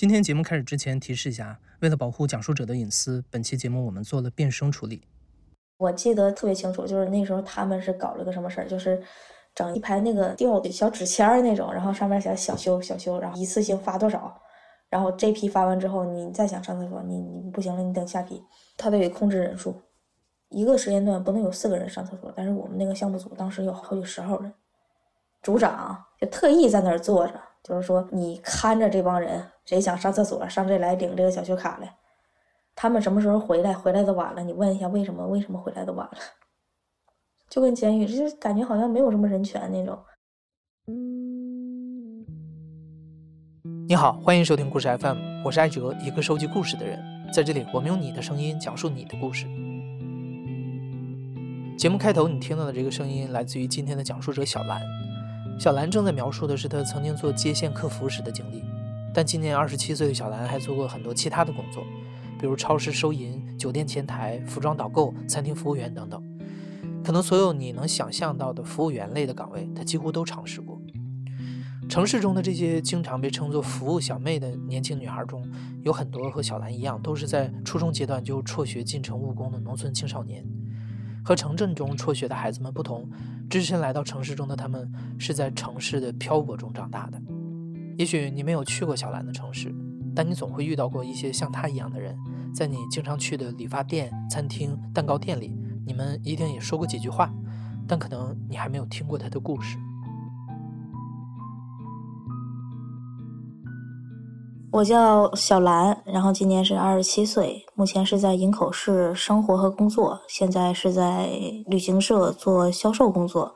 今天节目开始之前，提示一下，为了保护讲述者的隐私，本期节目我们做了变声处理。我记得特别清楚，就是那时候他们是搞了个什么事儿，就是整一排那个吊的小纸签儿那种，然后上面写小修小修，然后一次性发多少，然后这批发完之后，你再想上厕所，你你不行了，你等下批，他得控制人数，一个时间段不能有四个人上厕所。但是我们那个项目组当时有好几十号人，组长就特意在那儿坐着。就是说，你看着这帮人，谁想上厕所，上这来领这个小修卡来。他们什么时候回来？回来的晚了，你问一下为什么？为什么回来的晚了？就跟监狱，这就感觉好像没有什么人权那种。你好，欢迎收听故事 FM，我是艾哲，一个收集故事的人。在这里，我们用你的声音讲述你的故事。节目开头你听到的这个声音，来自于今天的讲述者小兰。小兰正在描述的是她曾经做接线客服时的经历，但今年二十七岁的小兰还做过很多其他的工作，比如超市收银、酒店前台、服装导购、餐厅服务员等等。可能所有你能想象到的服务员类的岗位，她几乎都尝试过。城市中的这些经常被称作“服务小妹”的年轻女孩中，有很多和小兰一样，都是在初中阶段就辍学进城务工的农村青少年。和城镇中辍学的孩子们不同，只身来到城市中的他们是在城市的漂泊中长大的。也许你没有去过小兰的城市，但你总会遇到过一些像她一样的人，在你经常去的理发店、餐厅、蛋糕店里，你们一定也说过几句话，但可能你还没有听过她的故事。我叫小兰，然后今年是二十七岁，目前是在营口市生活和工作，现在是在旅行社做销售工作。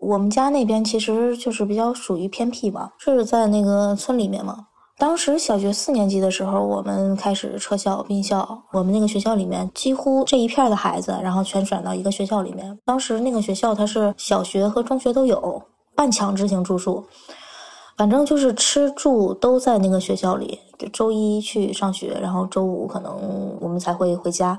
我们家那边其实就是比较属于偏僻吧，是在那个村里面嘛。当时小学四年级的时候，我们开始撤校并校，我们那个学校里面几乎这一片的孩子，然后全转到一个学校里面。当时那个学校它是小学和中学都有，半强制性住宿。反正就是吃住都在那个学校里，就周一去上学，然后周五可能我们才会回家。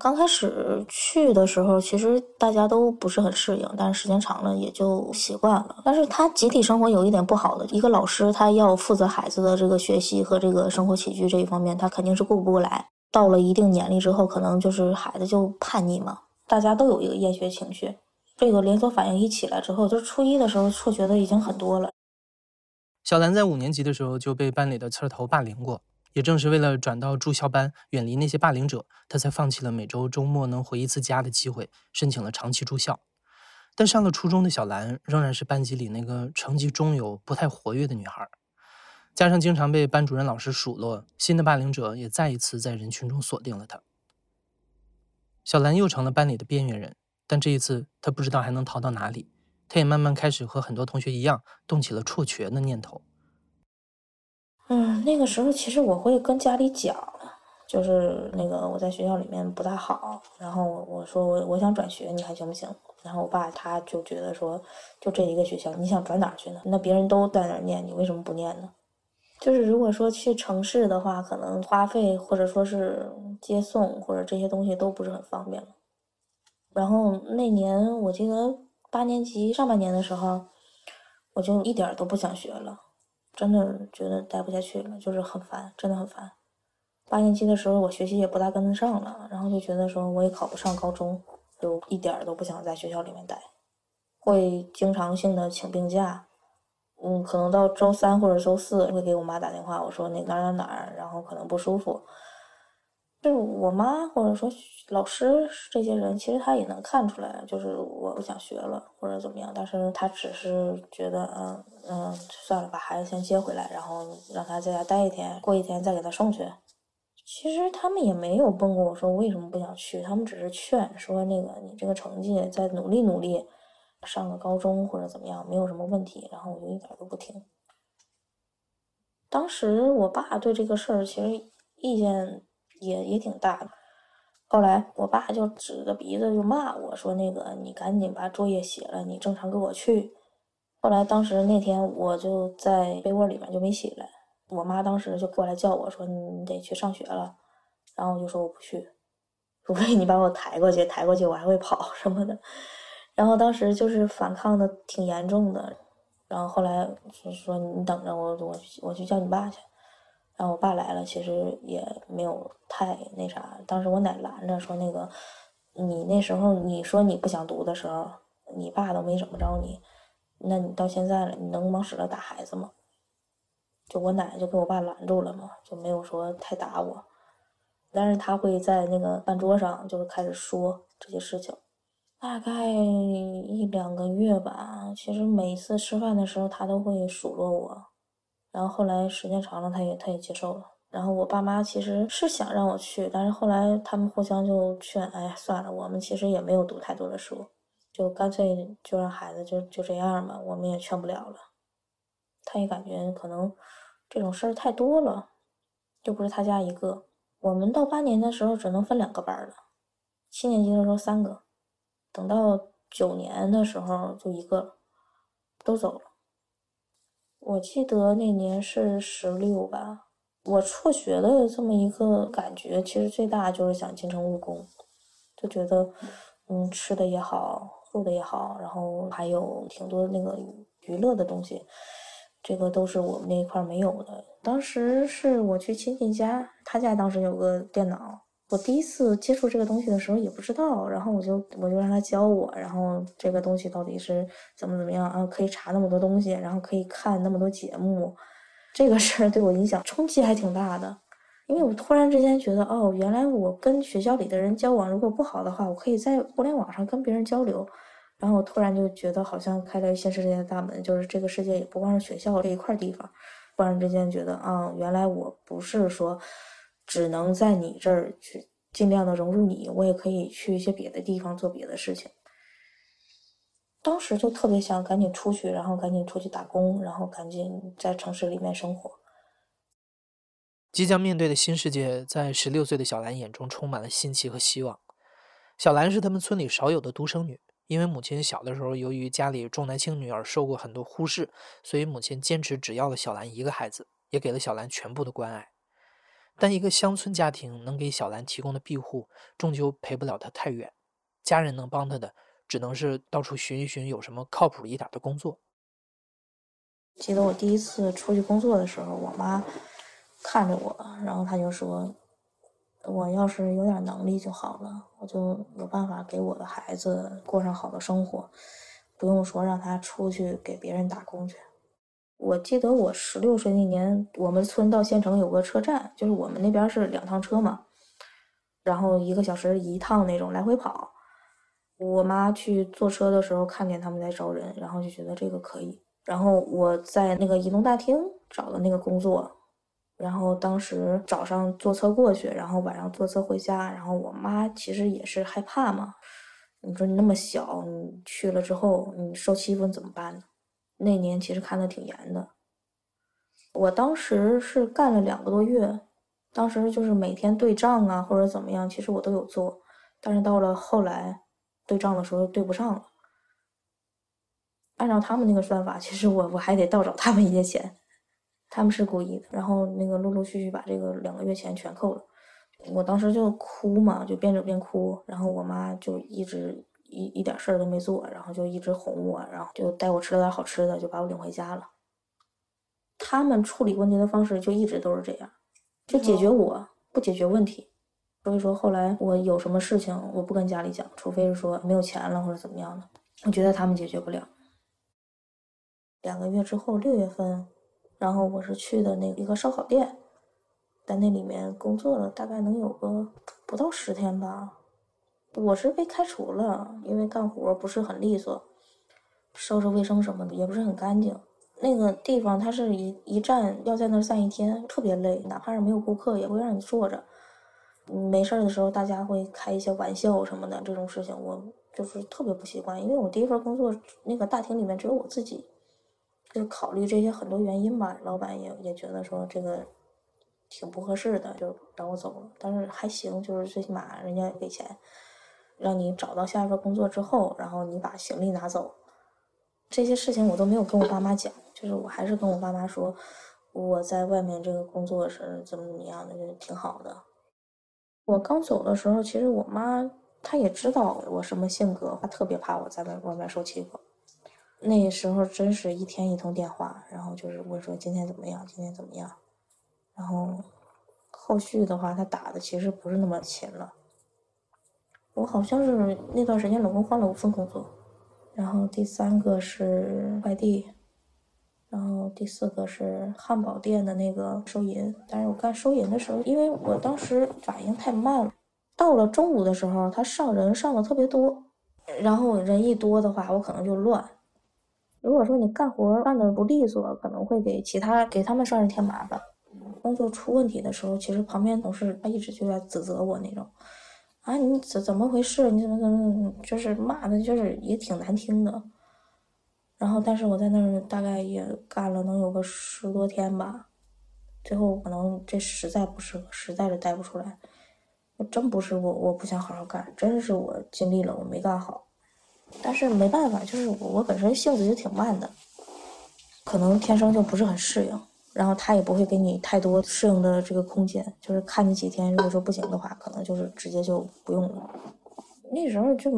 刚开始去的时候，其实大家都不是很适应，但是时间长了也就习惯了。但是他集体生活有一点不好的，一个老师他要负责孩子的这个学习和这个生活起居这一方面，他肯定是顾不过来。到了一定年龄之后，可能就是孩子就叛逆嘛，大家都有一个厌学情绪，这个连锁反应一起来之后，就初一的时候辍学的已经很多了。小兰在五年级的时候就被班里的刺头霸凌过，也正是为了转到住校班，远离那些霸凌者，他才放弃了每周周末能回一次家的机会，申请了长期住校。但上了初中的小兰仍然是班级里那个成绩中游、不太活跃的女孩，加上经常被班主任老师数落，新的霸凌者也再一次在人群中锁定了她。小兰又成了班里的边缘人，但这一次她不知道还能逃到哪里。她也慢慢开始和很多同学一样，动起了辍学的念头。嗯，那个时候其实我会跟家里讲，就是那个我在学校里面不大好，然后我我说我我想转学，你看行不行？然后我爸他就觉得说，就这一个学校，你想转哪去呢？那别人都在那儿念，你为什么不念呢？就是如果说去城市的话，可能花费或者说是接送或者这些东西都不是很方便了。然后那年我记得。八年级上半年的时候，我就一点都不想学了，真的觉得待不下去了，就是很烦，真的很烦。八年级的时候，我学习也不大跟得上了，然后就觉得说我也考不上高中，就一点儿都不想在学校里面待，会经常性的请病假，嗯，可能到周三或者周四会给我妈打电话，我说那哪哪哪儿，然后可能不舒服。就是我妈或者说老师这些人，其实他也能看出来，就是我不想学了或者怎么样，但是他只是觉得，嗯嗯，算了，把孩子先接回来，然后让他在家待一天，过一天再给他送去。其实他们也没有问过我说为什么不想去，他们只是劝说那个你这个成绩再努力努力，上个高中或者怎么样没有什么问题，然后我就一点都不听。当时我爸对这个事儿其实意见。也也挺大的，后来我爸就指着鼻子就骂我说：“那个你赶紧把作业写了，你正常给我去。”后来当时那天我就在被窝里面就没起来，我妈当时就过来叫我说：“你得去上学了。”然后我就说我不去，除非你把我抬过去，抬过去我还会跑 什么的。然后当时就是反抗的挺严重的，然后后来就说你等着我，我我去叫你爸去。然后我爸来了，其实也没有太那啥。当时我奶拦着说那个，你那时候你说你不想读的时候，你爸都没怎么着你，那你到现在了，你能往死了打孩子吗？就我奶就给我爸拦住了嘛，就没有说太打我。但是他会在那个饭桌上就是开始说这些事情。大概一两个月吧，其实每次吃饭的时候他都会数落我，然后后来时间长了他也他也接受了。然后我爸妈其实是想让我去，但是后来他们互相就劝，哎，算了，我们其实也没有读太多的书，就干脆就让孩子就就这样吧，我们也劝不了了。他也感觉可能这种事儿太多了，又不是他家一个。我们到八年的时候只能分两个班了，七年级的时候三个。等到九年的时候，就一个都走了。我记得那年是十六吧。我辍学的这么一个感觉，其实最大就是想进城务工，就觉得，嗯，吃的也好，住的也好，然后还有挺多那个娱乐的东西，这个都是我们那一块没有的。当时是我去亲戚家，他家当时有个电脑。我第一次接触这个东西的时候也不知道，然后我就我就让他教我，然后这个东西到底是怎么怎么样啊？可以查那么多东西，然后可以看那么多节目，这个事儿对我影响冲击还挺大的，因为我突然之间觉得，哦，原来我跟学校里的人交往如果不好的话，我可以在互联网上跟别人交流，然后我突然就觉得好像开了新世界的大门，就是这个世界也不光是学校这一块地方，突然之间觉得啊，原来我不是说。只能在你这儿去尽量的融入你，我也可以去一些别的地方做别的事情。当时就特别想赶紧出去，然后赶紧出去打工，然后赶紧在城市里面生活。即将面对的新世界，在十六岁的小兰眼中充满了新奇和希望。小兰是他们村里少有的独生女，因为母亲小的时候由于家里重男轻女而受过很多忽视，所以母亲坚持只要了小兰一个孩子，也给了小兰全部的关爱。但一个乡村家庭能给小兰提供的庇护，终究陪不了她太远。家人能帮她的，只能是到处寻一寻有什么靠谱一点的工作。记得我第一次出去工作的时候，我妈看着我，然后她就说：“我要是有点能力就好了，我就有办法给我的孩子过上好的生活，不用说让他出去给别人打工去。”我记得我十六岁那年，我们村到县城有个车站，就是我们那边是两趟车嘛，然后一个小时一趟那种来回跑。我妈去坐车的时候看见他们在招人，然后就觉得这个可以。然后我在那个移动大厅找的那个工作，然后当时早上坐车过去，然后晚上坐车回家。然后我妈其实也是害怕嘛，你说你那么小，你去了之后你受欺负怎么办呢？那年其实看的挺严的，我当时是干了两个多月，当时就是每天对账啊或者怎么样，其实我都有做，但是到了后来对账的时候对不上了，按照他们那个算法，其实我我还得倒找他们一些钱，他们是故意的，然后那个陆陆续续把这个两个月钱全扣了，我当时就哭嘛，就边走边哭，然后我妈就一直。一一点事儿都没做，然后就一直哄我，然后就带我吃了点好吃的，就把我领回家了。他们处理问题的方式就一直都是这样，就解决我不解决问题。所以说后来我有什么事情，我不跟家里讲，除非是说没有钱了或者怎么样的，我觉得他们解决不了。两个月之后，六月份，然后我是去的那一个烧烤店，在那里面工作了，大概能有个不到十天吧。我是被开除了，因为干活不是很利索，收拾卫生什么的也不是很干净。那个地方它是一一站要在那儿站一天，特别累，哪怕是没有顾客也会让你坐着。没事儿的时候大家会开一些玩笑什么的，这种事情我就是特别不习惯。因为我第一份工作那个大厅里面只有我自己，就考虑这些很多原因吧，老板也也觉得说这个挺不合适的，就让我走了。但是还行，就是最起码人家给钱。让你找到下一份工作之后，然后你把行李拿走，这些事情我都没有跟我爸妈讲，就是我还是跟我爸妈说，我在外面这个工作是怎么怎么样的，就挺好的。我刚走的时候，其实我妈她也知道我什么性格，她特别怕我在外外面受欺负，那时候真是一天一通电话，然后就是问说今天怎么样，今天怎么样，然后后续的话他打的其实不是那么勤了。我好像是那段时间总共换了五份工作，然后第三个是快递，然后第四个是汉堡店的那个收银。但是我干收银的时候，因为我当时反应太慢了，到了中午的时候他上人上的特别多，然后人一多的话我可能就乱。如果说你干活干的不利索，可能会给其他给他们上人添麻烦。工作出问题的时候，其实旁边同事他一直就在指责我那种，啊，你怎怎么回事？你怎么怎么就是骂的，就是也挺难听的。然后，但是我在那儿大概也干了能有个十多天吧，最后可能这实在不适合，实在是待不出来。我真不是我我不想好好干，真是我尽力了，我没干好。但是没办法，就是我我本身性子就挺慢的，可能天生就不是很适应，然后他也不会给你太多适应的这个空间，就是看你几天，如果说不行的话，可能就是直接就不用了。那时候就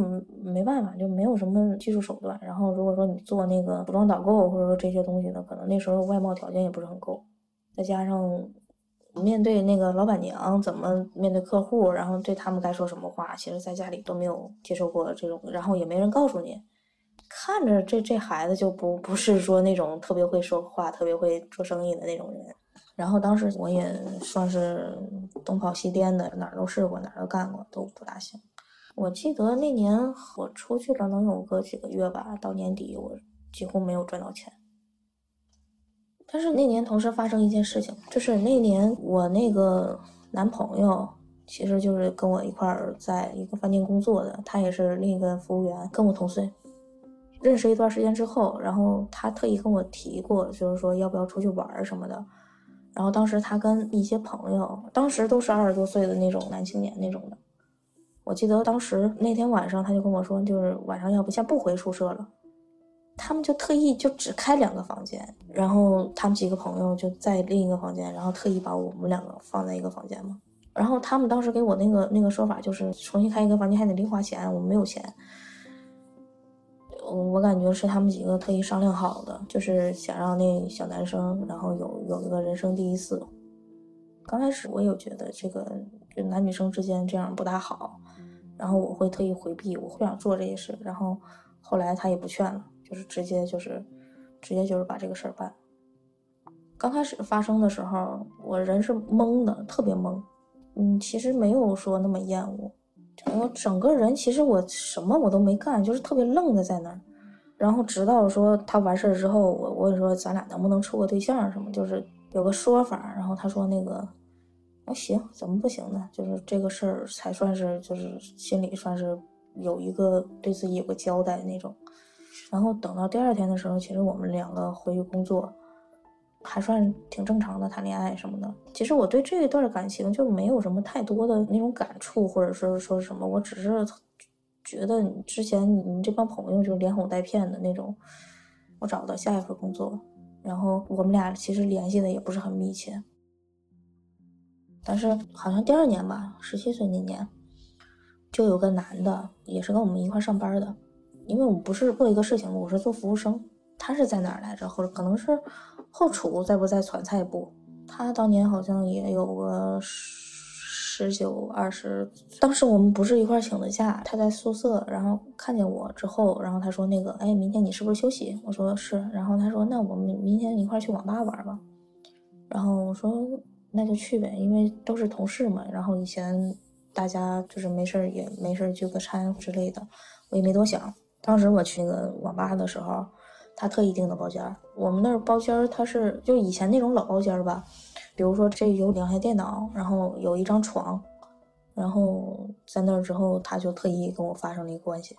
没办法，就没有什么技术手段。然后如果说你做那个服装导购或者说这些东西呢，可能那时候外贸条件也不是很够，再加上。面对那个老板娘怎么面对客户，然后对他们该说什么话，其实在家里都没有接受过这种，然后也没人告诉你。看着这这孩子就不不是说那种特别会说话、特别会做生意的那种人。然后当时我也算是东跑西颠的，哪儿都试过，哪儿都干过，都不大行。我记得那年我出去了能有个几个月吧，到年底我几乎没有赚到钱。但是那年同时发生一件事情，就是那年我那个男朋友，其实就是跟我一块儿在一个饭店工作的，他也是另一个服务员，跟我同岁。认识一段时间之后，然后他特意跟我提过，就是说要不要出去玩什么的。然后当时他跟一些朋友，当时都是二十多岁的那种男青年那种的。我记得当时那天晚上，他就跟我说，就是晚上要不先不回宿舍了。他们就特意就只开两个房间，然后他们几个朋友就在另一个房间，然后特意把我们两个放在一个房间嘛。然后他们当时给我那个那个说法就是重新开一个房间还得零花钱，我们没有钱。我我感觉是他们几个特意商量好的，就是想让那小男生然后有有一个人生第一次。刚开始我有觉得这个就男女生之间这样不大好，然后我会特意回避，我不想做这些事。然后后来他也不劝了。就是直接就是，直接就是把这个事儿办。刚开始发生的时候，我人是懵的，特别懵。嗯，其实没有说那么厌恶，我整个人其实我什么我都没干，就是特别愣的在那儿。然后直到说他完事儿之后，我我说咱俩能不能处个对象什么，就是有个说法。然后他说那个，哦行，怎么不行呢？就是这个事儿才算是就是心里算是有一个对自己有个交代那种。然后等到第二天的时候，其实我们两个回去工作，还算挺正常的，谈恋爱什么的。其实我对这一段感情就没有什么太多的那种感触，或者是说什么，我只是觉得之前你们这帮朋友就连哄带骗的那种。我找到下一份工作，然后我们俩其实联系的也不是很密切。但是好像第二年吧，十七岁那年，就有个男的，也是跟我们一块上班的。因为我们不是做一个事情，我是做服务生，他是在哪儿来着？或者可能是后厨，在不在传菜部？他当年好像也有个十九二十。当时我们不是一块请的假，他在宿舍，然后看见我之后，然后他说：“那个，哎，明天你是不是休息？”我说：“是。”然后他说：“那我们明天一块去网吧玩吧。”然后我说：“那就去呗，因为都是同事嘛。然后以前大家就是没事也没事聚个餐之类的，我也没多想。”当时我去那个网吧的时候，他特意订的包间我们那儿包间他是就以前那种老包间吧，比如说这有两台电脑，然后有一张床，然后在那儿之后，他就特意跟我发生了一个关系，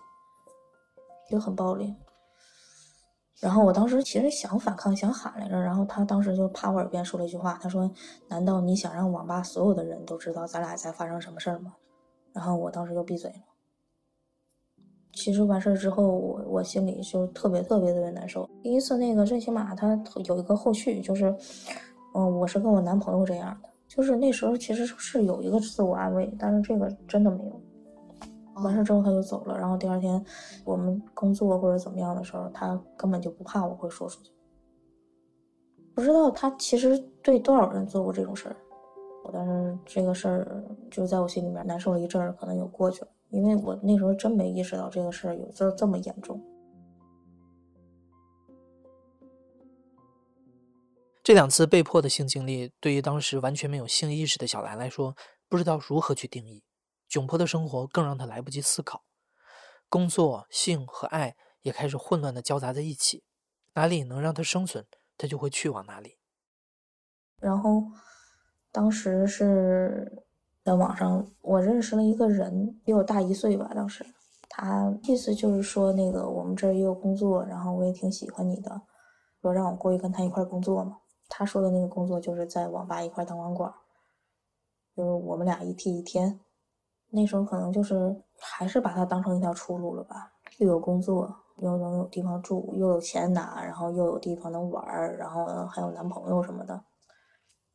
就很暴力。然后我当时其实想反抗，想喊来着，然后他当时就趴我耳边说了一句话，他说：“难道你想让网吧所有的人都知道咱俩在发生什么事儿吗？”然后我当时就闭嘴了。其实完事儿之后，我我心里就特别特别特别难受。第一次那个最起码他有一个后续，就是，嗯，我是跟我男朋友这样的，就是那时候其实是有一个自我安慰，但是这个真的没有。完事之后他就走了，然后第二天我们工作或者怎么样的时候，他根本就不怕我会说出去。不知道他其实对多少人做过这种事儿，我但是这个事儿就在我心里面难受了一阵儿，可能就过去了，因为我那时候真没意识到这个事儿有这这么严重。这两次被迫的性经历，对于当时完全没有性意识的小兰来说，不知道如何去定义。窘迫的生活更让她来不及思考，工作、性和爱也开始混乱的交杂在一起。哪里能让她生存，她就会去往哪里。然后，当时是在网上，我认识了一个人，比我大一岁吧。当时他意思就是说，那个我们这儿也有工作，然后我也挺喜欢你的，说让我过去跟他一块工作嘛。他说的那个工作就是在网吧一块当网管，就是我们俩一替一天。那时候可能就是还是把他当成一条出路了吧，又有工作，又能有地方住，又有钱拿，然后又有地方能玩儿，然后还有男朋友什么的。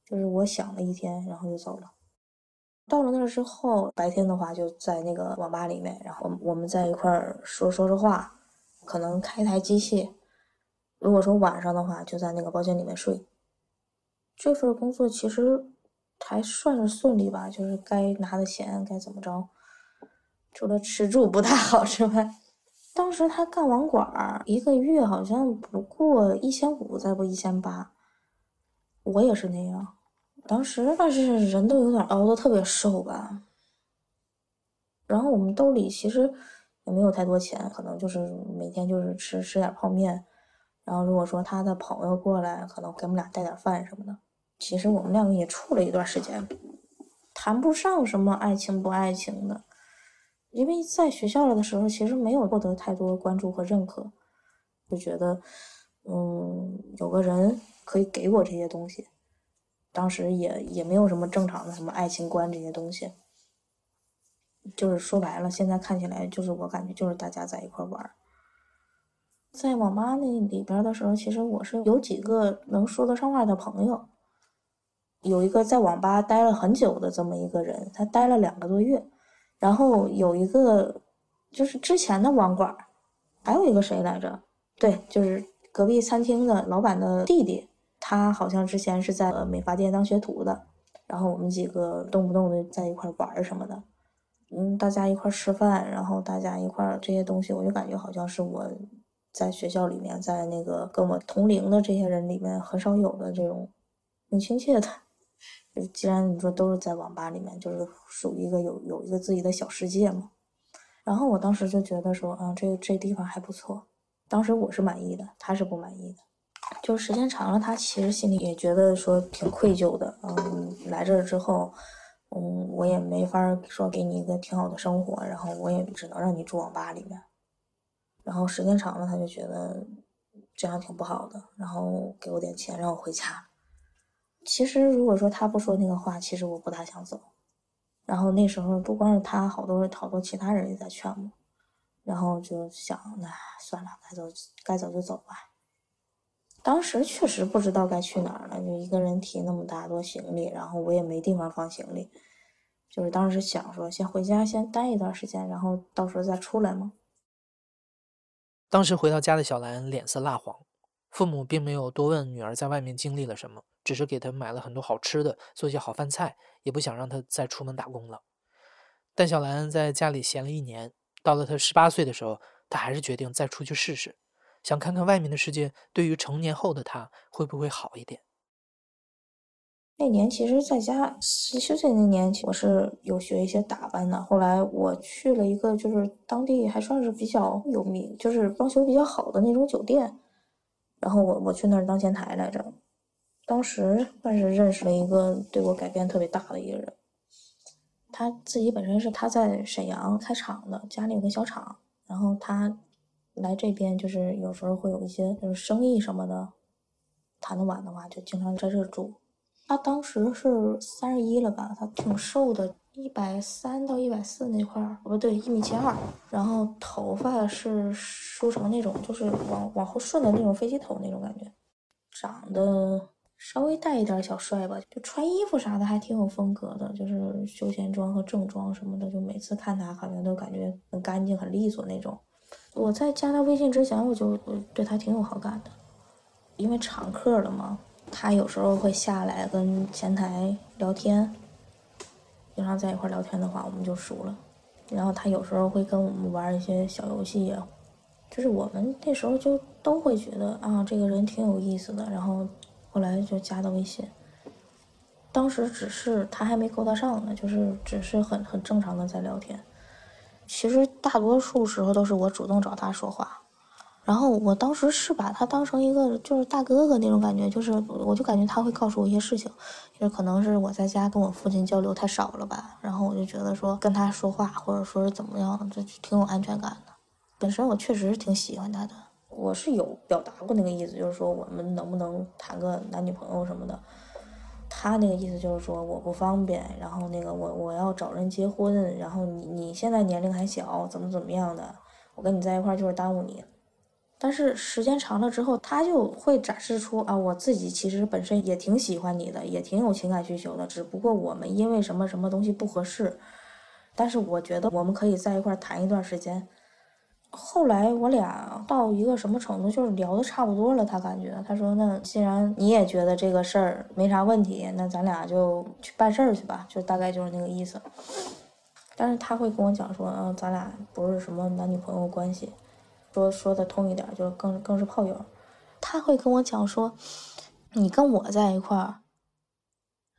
就是我想了一天，然后就走了。到了那儿之后，白天的话就在那个网吧里面，然后我们在一块儿说说说话，可能开一台机器。如果说晚上的话，就在那个包间里面睡。这份工作其实还算是顺利吧，就是该拿的钱该怎么着，除了吃住不太好之外，当时他干网管一个月好像不过一千五，再不一千八。我也是那样，当时但是人都有点熬得特别瘦吧。然后我们兜里其实也没有太多钱，可能就是每天就是吃吃点泡面，然后如果说他的朋友过来，可能给我们俩带点饭什么的。其实我们两个也处了一段时间，谈不上什么爱情不爱情的，因为在学校里的时候，其实没有获得太多关注和认可，就觉得，嗯，有个人可以给我这些东西，当时也也没有什么正常的什么爱情观这些东西，就是说白了，现在看起来就是我感觉就是大家在一块玩，在网吧那里边的时候，其实我是有几个能说得上话的朋友。有一个在网吧待了很久的这么一个人，他待了两个多月，然后有一个就是之前的网管，还有一个谁来着？对，就是隔壁餐厅的老板的弟弟，他好像之前是在美发店当学徒的，然后我们几个动不动的在一块玩什么的，嗯，大家一块吃饭，然后大家一块这些东西，我就感觉好像是我在学校里面，在那个跟我同龄的这些人里面很少有的这种很亲切的。既然你说都是在网吧里面，就是属于一个有有一个自己的小世界嘛。然后我当时就觉得说，嗯，这这地方还不错。当时我是满意的，他是不满意的。就时间长了，他其实心里也觉得说挺愧疚的。嗯，来这儿之后，嗯，我也没法说给你一个挺好的生活，然后我也只能让你住网吧里面。然后时间长了，他就觉得这样挺不好的，然后给我点钱让我回家。其实，如果说他不说那个话，其实我不大想走。然后那时候不光是他，好多好多其他人也在劝我。然后就想，那算了，该走该走就走吧。当时确实不知道该去哪儿了，就一个人提那么大多行李，然后我也没地方放行李。就是当时想说，先回家先待一段时间，然后到时候再出来嘛。当时回到家的小兰脸色蜡黄。父母并没有多问女儿在外面经历了什么，只是给她买了很多好吃的，做些好饭菜，也不想让她再出门打工了。但小兰在家里闲了一年，到了她十八岁的时候，她还是决定再出去试试，想看看外面的世界对于成年后的他会不会好一点。那年其实在家休息那年，我是有学一些打扮的。后来我去了一个就是当地还算是比较有名，就是装修比较好的那种酒店。然后我我去那儿当前台来着，当时算是认识了一个对我改变特别大的一个人。他自己本身是他在沈阳开厂的，家里有个小厂，然后他来这边就是有时候会有一些就是生意什么的，谈的晚的话就经常在这住。他当时是三十一了吧，他挺瘦的。一百三到一百四那块儿，不对，一米七二，然后头发是梳成那种，就是往往后顺的那种飞机头那种感觉，长得稍微带一点小帅吧，就穿衣服啥的还挺有风格的，就是休闲装和正装什么的，就每次看他好像都感觉很干净、很利索那种。我在加他微信之前，我就对他挺有好感的，因为常客了嘛。他有时候会下来跟前台聊天，经常在一块聊天的话，我们就熟了。然后他有时候会跟我们玩一些小游戏呀，就是我们那时候就都会觉得啊，这个人挺有意思的。然后后来就加的微信，当时只是他还没勾搭上呢，就是只是很很正常的在聊天。其实大多数时候都是我主动找他说话，然后我当时是把他当成一个就是大哥哥那种感觉，就是我就感觉他会告诉我一些事情，就可能是我在家跟我父亲交流太少了吧，然后我就觉得说跟他说话或者说是怎么样，这挺有安全感的。本身我确实是挺喜欢他的，我是有表达过那个意思，就是说我们能不能谈个男女朋友什么的。他那个意思就是说我不方便，然后那个我我要找人结婚，然后你你现在年龄还小，怎么怎么样的，我跟你在一块儿就是耽误你。但是时间长了之后，他就会展示出啊，我自己其实本身也挺喜欢你的，也挺有情感需求的，只不过我们因为什么什么东西不合适。但是我觉得我们可以在一块儿谈一段时间。后来我俩到一个什么程度，就是聊的差不多了。他感觉，他说：“那既然你也觉得这个事儿没啥问题，那咱俩就去办事儿去吧。”就大概就是那个意思。但是他会跟我讲说：“嗯，咱俩不是什么男女朋友关系，说说的通一点，就更更是炮友。”他会跟我讲说：“你跟我在一块儿，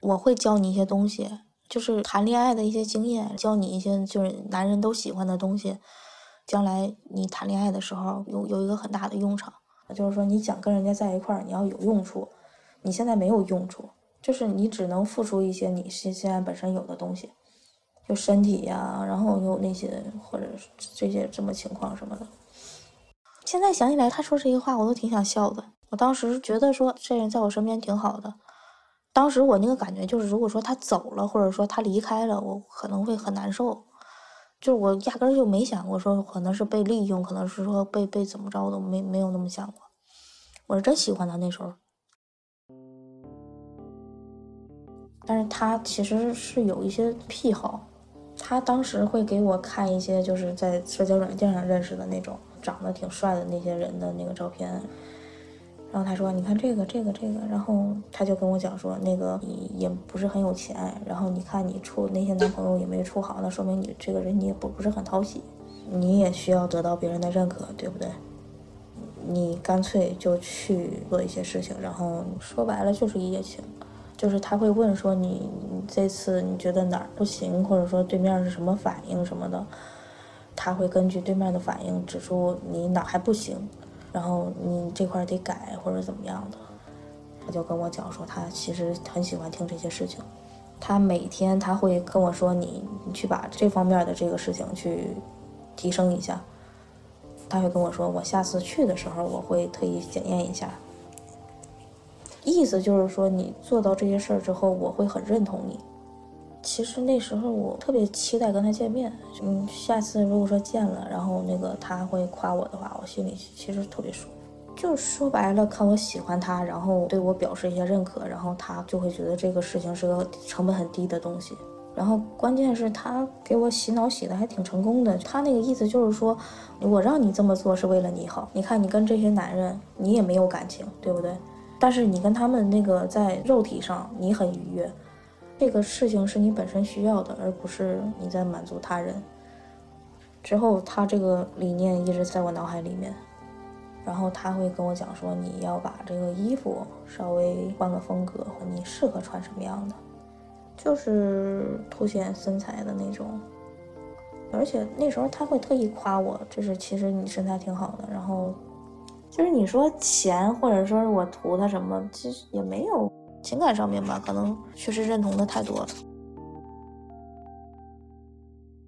我会教你一些东西，就是谈恋爱的一些经验，教你一些就是男人都喜欢的东西。”将来你谈恋爱的时候有有一个很大的用场，就是说你想跟人家在一块儿，你要有用处。你现在没有用处，就是你只能付出一些你现现在本身有的东西，就身体呀，然后有那些或者这些什么情况什么的。现在想起来，他说这些话我都挺想笑的。我当时觉得说这人在我身边挺好的，当时我那个感觉就是，如果说他走了，或者说他离开了，我可能会很难受。就是我压根儿就没想过说可能是被利用，可能是说被被怎么着的，没没有那么想过。我是真喜欢他那时候，但是他其实是有一些癖好，他当时会给我看一些就是在社交软件上认识的那种长得挺帅的那些人的那个照片。然后他说：“你看这个，这个，这个。”然后他就跟我讲说：“那个你也不是很有钱，然后你看你处那些男朋友也没处好，那说明你这个人你也不不是很讨喜，你也需要得到别人的认可，对不对？你干脆就去做一些事情，然后说白了就是一夜情，就是他会问说你这次你觉得哪儿不行，或者说对面是什么反应什么的，他会根据对面的反应指出你哪还不行。”然后你这块得改或者怎么样的，他就跟我讲说他其实很喜欢听这些事情，他每天他会跟我说你你去把这方面的这个事情去提升一下，他会跟我说我下次去的时候我会特意检验一下，意思就是说你做到这些事儿之后我会很认同你。其实那时候我特别期待跟他见面，嗯，下次如果说见了，然后那个他会夸我的话，我心里其实特别舒服。就说白了，看我喜欢他，然后对我表示一些认可，然后他就会觉得这个事情是个成本很低的东西。然后关键是，他给我洗脑洗的还挺成功的。他那个意思就是说，我让你这么做是为了你好。你看你跟这些男人，你也没有感情，对不对？但是你跟他们那个在肉体上，你很愉悦。这个事情是你本身需要的，而不是你在满足他人。之后，他这个理念一直在我脑海里面。然后他会跟我讲说，你要把这个衣服稍微换个风格，你适合穿什么样的，就是凸显身材的那种。而且那时候他会特意夸我，就是其实你身材挺好的。然后，就是你说钱，或者说是我图他什么，其实也没有。情感上面吧，可能确实认同的太多了。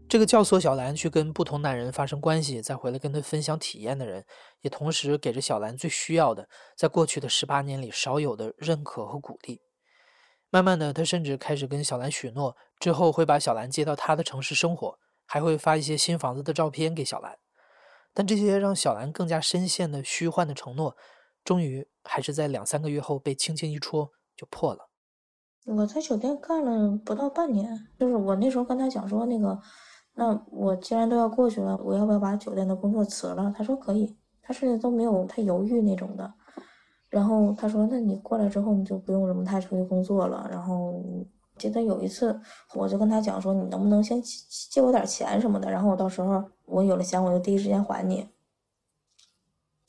这个教唆小兰去跟不同男人发生关系，再回来跟他分享体验的人，也同时给着小兰最需要的，在过去的十八年里少有的认可和鼓励。慢慢的，他甚至开始跟小兰许诺，之后会把小兰接到他的城市生活，还会发一些新房子的照片给小兰。但这些让小兰更加深陷的虚幻的承诺，终于还是在两三个月后被轻轻一戳。就破了。我在酒店干了不到半年，就是我那时候跟他讲说，那个，那我既然都要过去了，我要不要把酒店的工作辞了？他说可以，他甚至都没有太犹豫那种的。然后他说，那你过来之后你就不用什么太出去工作了。然后记得有一次，我就跟他讲说，你能不能先借我点钱什么的？然后我到时候我有了钱，我就第一时间还你。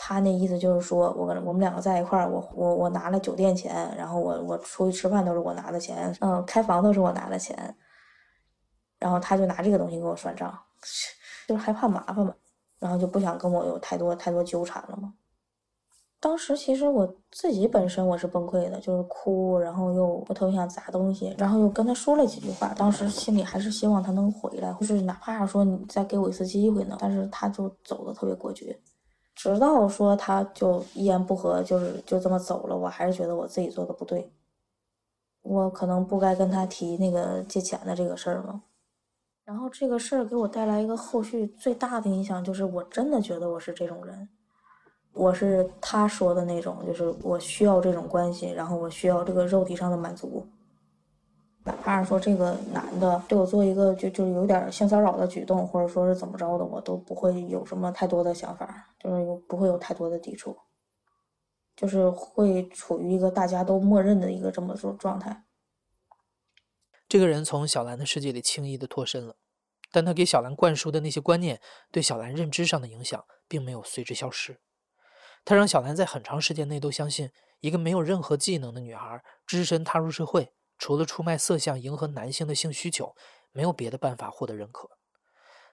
他那意思就是说，我跟我们两个在一块儿，我我我拿了酒店钱，然后我我出去吃饭都是我拿的钱，嗯，开房都是我拿的钱，然后他就拿这个东西给我算账，就是害怕麻烦嘛，然后就不想跟我有太多太多纠缠了嘛。当时其实我自己本身我是崩溃的，就是哭，然后又我特别想砸东西，然后又跟他说了几句话，当时心里还是希望他能回来，或是哪怕说你再给我一次机会呢，但是他就走的特别果决。直到说他就一言不合，就是就这么走了，我还是觉得我自己做的不对，我可能不该跟他提那个借钱的这个事儿嘛。然后这个事儿给我带来一个后续最大的影响，就是我真的觉得我是这种人，我是他说的那种，就是我需要这种关系，然后我需要这个肉体上的满足。哪怕是说这个男的对我做一个就就有点性骚扰的举动，或者说是怎么着的，我都不会有什么太多的想法，就是不会有太多的抵触，就是会处于一个大家都默认的一个这么种状态。这个人从小兰的世界里轻易的脱身了，但他给小兰灌输的那些观念对小兰认知上的影响并没有随之消失。他让小兰在很长时间内都相信，一个没有任何技能的女孩只身踏入社会。除了出卖色相迎合男性的性需求，没有别的办法获得认可。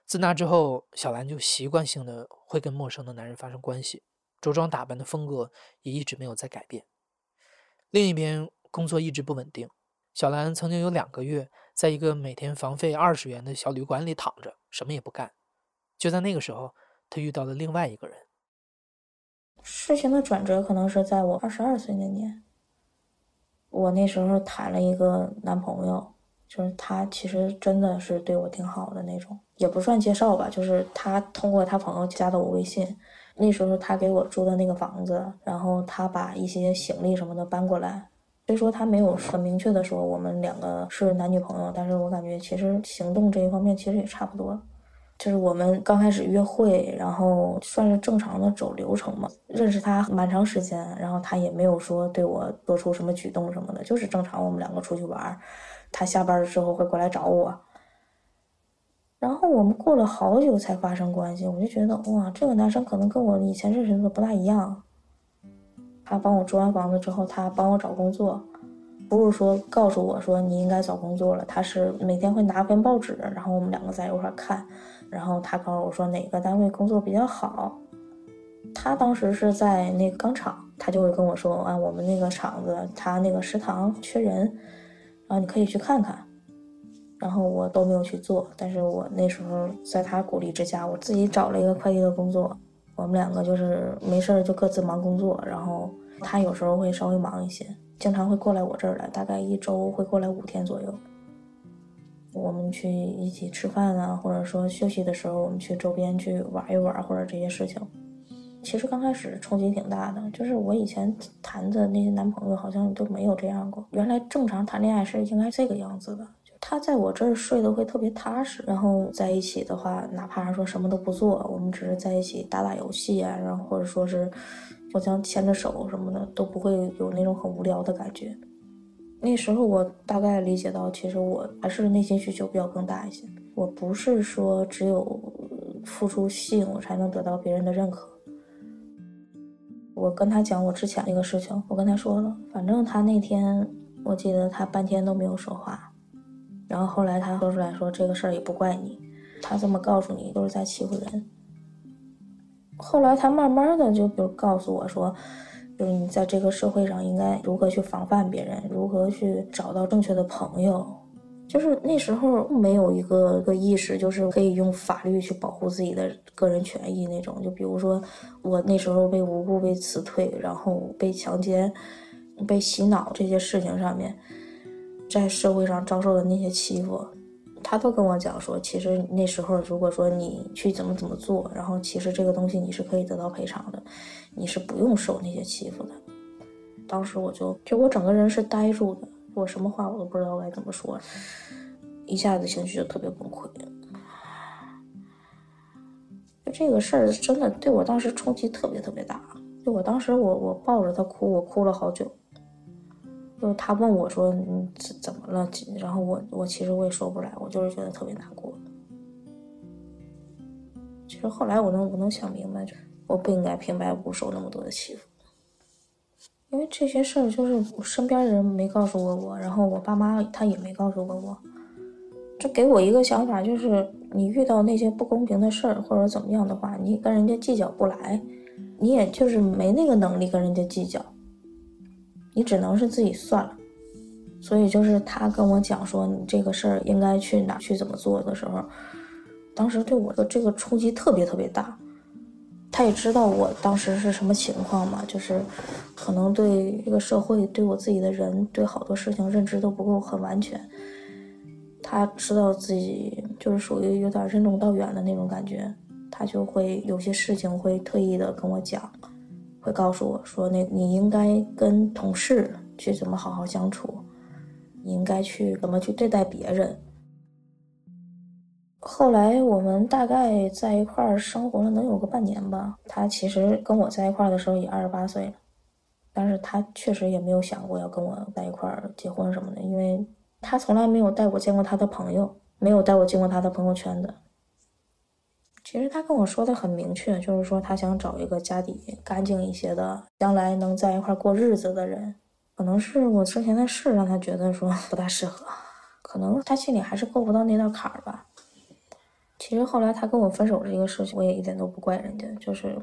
自那之后，小兰就习惯性的会跟陌生的男人发生关系，着装打扮的风格也一直没有再改变。另一边，工作一直不稳定。小兰曾经有两个月，在一个每天房费二十元的小旅馆里躺着，什么也不干。就在那个时候，她遇到了另外一个人。事情的转折可能是在我二十二岁那年。我那时候谈了一个男朋友，就是他其实真的是对我挺好的那种，也不算介绍吧，就是他通过他朋友加的我微信。那时候他给我租的那个房子，然后他把一些行李什么的搬过来。虽说他没有很明确的说我们两个是男女朋友，但是我感觉其实行动这一方面其实也差不多。就是我们刚开始约会，然后算是正常的走流程嘛。认识他蛮长时间，然后他也没有说对我做出什么举动什么的，就是正常我们两个出去玩，他下班的时候会过来找我。然后我们过了好久才发生关系，我就觉得哇，这个男生可能跟我以前认识的不大一样。他帮我租完房子之后，他帮我找工作，不是说告诉我说你应该找工作了，他是每天会拿份报纸，然后我们两个在一块看。然后他告诉我说哪个单位工作比较好，他当时是在那个钢厂，他就会跟我说啊，我们那个厂子他那个食堂缺人，然后你可以去看看。然后我都没有去做，但是我那时候在他鼓励之下，我自己找了一个快递的工作。我们两个就是没事儿就各自忙工作，然后他有时候会稍微忙一些，经常会过来我这儿来，大概一周会过来五天左右。我们去一起吃饭啊，或者说休息的时候，我们去周边去玩一玩，或者这些事情。其实刚开始冲击挺大的，就是我以前谈的那些男朋友好像都没有这样过。原来正常谈恋爱是应该这个样子的，他在我这儿睡得会特别踏实，然后在一起的话，哪怕说什么都不做，我们只是在一起打打游戏啊，然后或者说是互相牵着手什么的，都不会有那种很无聊的感觉。那时候我大概理解到，其实我还是内心需求比较更大一些。我不是说只有付出性，我才能得到别人的认可。我跟他讲我之前那个事情，我跟他说了，反正他那天我记得他半天都没有说话，然后后来他说出来说这个事儿也不怪你，他这么告诉你都是在欺负人。后来他慢慢的就比如告诉我说。就是你在这个社会上应该如何去防范别人，如何去找到正确的朋友。就是那时候没有一个个意识，就是可以用法律去保护自己的个人权益那种。就比如说我那时候被无故被辞退，然后被强奸、被洗脑这些事情上面，在社会上遭受的那些欺负。他都跟我讲说，其实那时候如果说你去怎么怎么做，然后其实这个东西你是可以得到赔偿的，你是不用受那些欺负的。当时我就就我整个人是呆住的，我什么话我都不知道该怎么说，一下子情绪就特别崩溃。就这个事儿真的对我当时冲击特别特别大，就我当时我我抱着他哭，我哭了好久。就是他问我说你怎怎么了，然后我我其实我也说不来，我就是觉得特别难过。其实后来我能我能想明白，就我不应该平白无故受那么多的欺负，因为这些事儿就是我身边人没告诉过我，然后我爸妈他也没告诉过我，这给我一个想法，就是你遇到那些不公平的事儿或者怎么样的话，你跟人家计较不来，你也就是没那个能力跟人家计较。你只能是自己算了，所以就是他跟我讲说你这个事儿应该去哪去怎么做的时候，当时对我的这个冲击特别特别大。他也知道我当时是什么情况嘛，就是可能对这个社会、对我自己的人、对好多事情认知都不够很完全。他知道自己就是属于有点任重道远的那种感觉，他就会有些事情会特意的跟我讲。会告诉我说：“那你应该跟同事去怎么好好相处，你应该去怎么去对待别人。”后来我们大概在一块儿生活了能有个半年吧。他其实跟我在一块儿的时候也二十八岁了，但是他确实也没有想过要跟我在一块儿结婚什么的，因为他从来没有带我见过他的朋友，没有带我进过他的朋友圈的。其实他跟我说的很明确，就是说他想找一个家底干净一些的，将来能在一块过日子的人。可能是我之前的事让他觉得说 不大适合，可能他心里还是过不到那道坎儿吧。其实后来他跟我分手这个事情，我也一点都不怪人家，就是，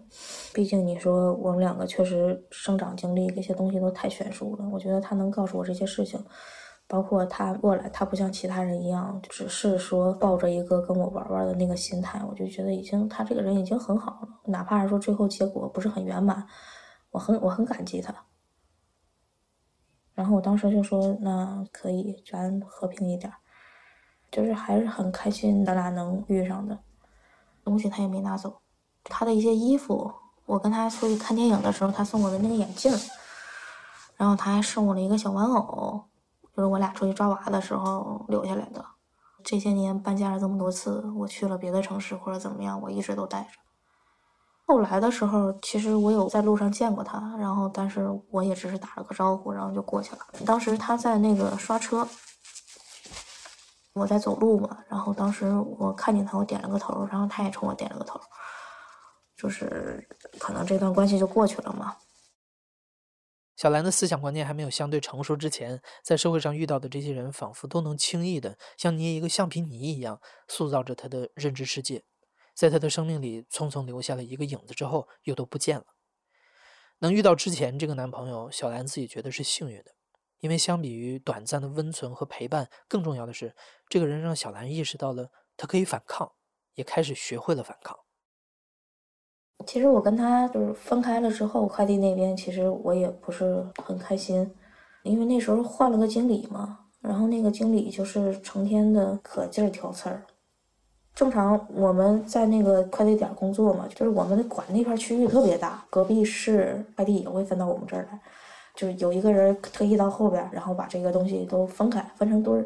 毕竟你说我们两个确实生长经历这些东西都太悬殊了。我觉得他能告诉我这些事情。包括他过来，他不像其他人一样，只是说抱着一个跟我玩玩的那个心态，我就觉得已经他这个人已经很好了。哪怕是说最后结果不是很圆满，我很我很感激他。然后我当时就说，那可以咱和平一点，就是还是很开心咱俩能遇上的。东西他也没拿走，他的一些衣服，我跟他出去看电影的时候，他送我的那个眼镜，然后他还送我了一个小玩偶。就是我俩出去抓娃的时候留下来的。这些年搬家了这么多次，我去了别的城市或者怎么样，我一直都带着。后来的时候，其实我有在路上见过他，然后但是我也只是打了个招呼，然后就过去了。当时他在那个刷车，我在走路嘛，然后当时我看见他，我点了个头，然后他也冲我点了个头，就是可能这段关系就过去了嘛。小兰的思想观念还没有相对成熟之前，在社会上遇到的这些人，仿佛都能轻易的像捏一个橡皮泥一样，塑造着她的认知世界，在她的生命里匆匆留下了一个影子之后，又都不见了。能遇到之前这个男朋友，小兰自己觉得是幸运的，因为相比于短暂的温存和陪伴，更重要的是，这个人让小兰意识到了她可以反抗，也开始学会了反抗。其实我跟他就是分开了之后，快递那边其实我也不是很开心，因为那时候换了个经理嘛，然后那个经理就是成天的可劲儿挑刺儿。正常我们在那个快递点工作嘛，就是我们管那片区域特别大，隔壁市快递也会分到我们这儿来，就是有一个人特意到后边，然后把这个东西都分开，分成堆儿。